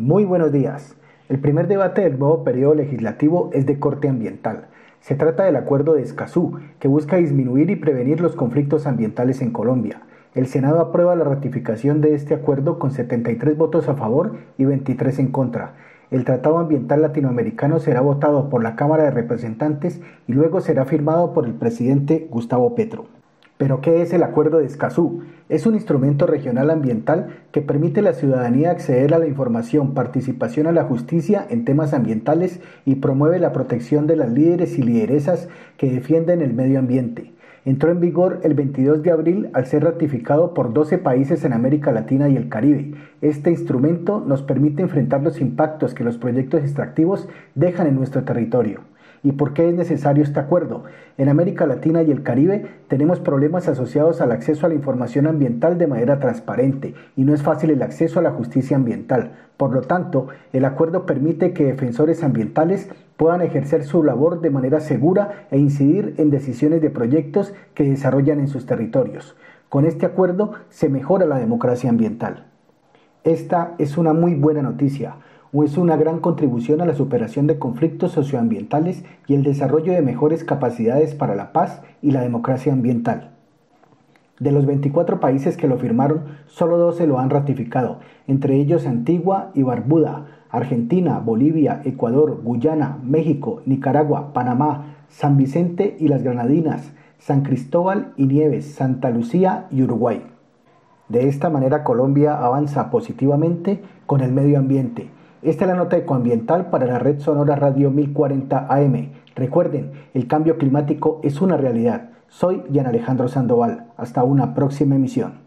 Muy buenos días. El primer debate del nuevo periodo legislativo es de corte ambiental. Se trata del Acuerdo de Escazú, que busca disminuir y prevenir los conflictos ambientales en Colombia. El Senado aprueba la ratificación de este acuerdo con 73 votos a favor y 23 en contra. El Tratado Ambiental Latinoamericano será votado por la Cámara de Representantes y luego será firmado por el presidente Gustavo Petro. Pero ¿qué es el Acuerdo de Escazú? Es un instrumento regional ambiental que permite a la ciudadanía acceder a la información, participación a la justicia en temas ambientales y promueve la protección de las líderes y lideresas que defienden el medio ambiente. Entró en vigor el 22 de abril al ser ratificado por 12 países en América Latina y el Caribe. Este instrumento nos permite enfrentar los impactos que los proyectos extractivos dejan en nuestro territorio. ¿Y por qué es necesario este acuerdo? En América Latina y el Caribe tenemos problemas asociados al acceso a la información ambiental de manera transparente y no es fácil el acceso a la justicia ambiental. Por lo tanto, el acuerdo permite que defensores ambientales puedan ejercer su labor de manera segura e incidir en decisiones de proyectos que desarrollan en sus territorios. Con este acuerdo se mejora la democracia ambiental. Esta es una muy buena noticia o es una gran contribución a la superación de conflictos socioambientales y el desarrollo de mejores capacidades para la paz y la democracia ambiental. De los 24 países que lo firmaron, solo 12 lo han ratificado, entre ellos Antigua y Barbuda, Argentina, Bolivia, Ecuador, Guyana, México, Nicaragua, Panamá, San Vicente y las Granadinas, San Cristóbal y Nieves, Santa Lucía y Uruguay. De esta manera Colombia avanza positivamente con el medio ambiente esta es la nota ecoambiental para la red sonora Radio 1040 AM. Recuerden, el cambio climático es una realidad. Soy Jan Alejandro Sandoval. Hasta una próxima emisión.